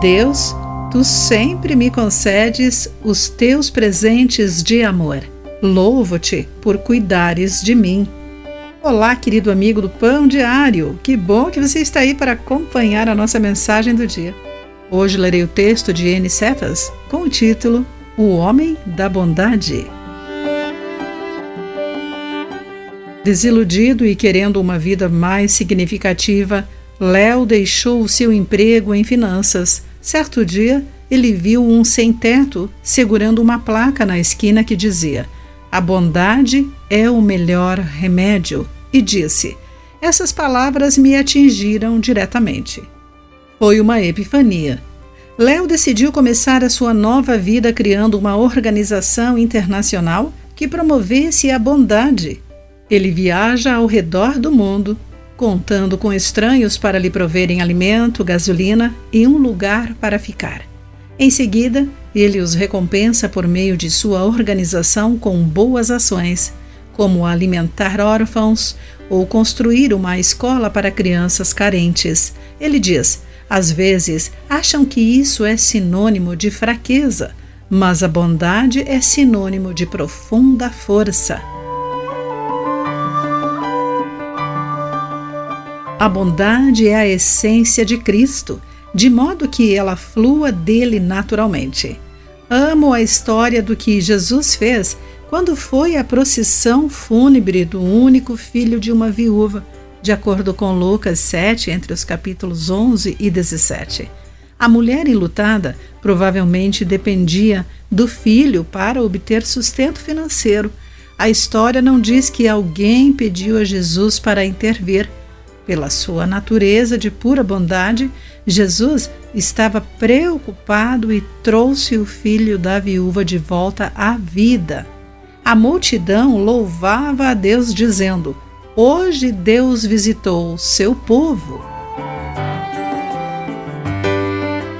Deus, tu sempre me concedes os teus presentes de amor. Louvo-te por cuidares de mim. Olá, querido amigo do Pão Diário. Que bom que você está aí para acompanhar a nossa mensagem do dia. Hoje lerei o texto de N. Setas com o título O Homem da Bondade. Desiludido e querendo uma vida mais significativa, Léo deixou o seu emprego em finanças. Certo dia, ele viu um sem-teto segurando uma placa na esquina que dizia: A bondade é o melhor remédio. E disse: Essas palavras me atingiram diretamente. Foi uma epifania. Léo decidiu começar a sua nova vida criando uma organização internacional que promovesse a bondade. Ele viaja ao redor do mundo contando com estranhos para lhe proverem alimento, gasolina e um lugar para ficar. Em seguida, ele os recompensa por meio de sua organização com boas ações, como alimentar órfãos ou construir uma escola para crianças carentes. Ele diz: às vezes acham que isso é sinônimo de fraqueza, mas a bondade é sinônimo de profunda força. A bondade é a essência de Cristo, de modo que ela flua dele naturalmente. Amo a história do que Jesus fez quando foi à procissão fúnebre do único filho de uma viúva, de acordo com Lucas 7, entre os capítulos 11 e 17. A mulher enlutada provavelmente dependia do filho para obter sustento financeiro. A história não diz que alguém pediu a Jesus para intervir, pela sua natureza de pura bondade, Jesus estava preocupado e trouxe o filho da viúva de volta à vida. A multidão louvava a Deus, dizendo: Hoje Deus visitou seu povo.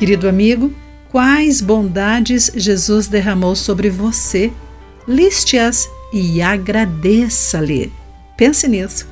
Querido amigo, quais bondades Jesus derramou sobre você? Liste-as e agradeça-lhe. Pense nisso.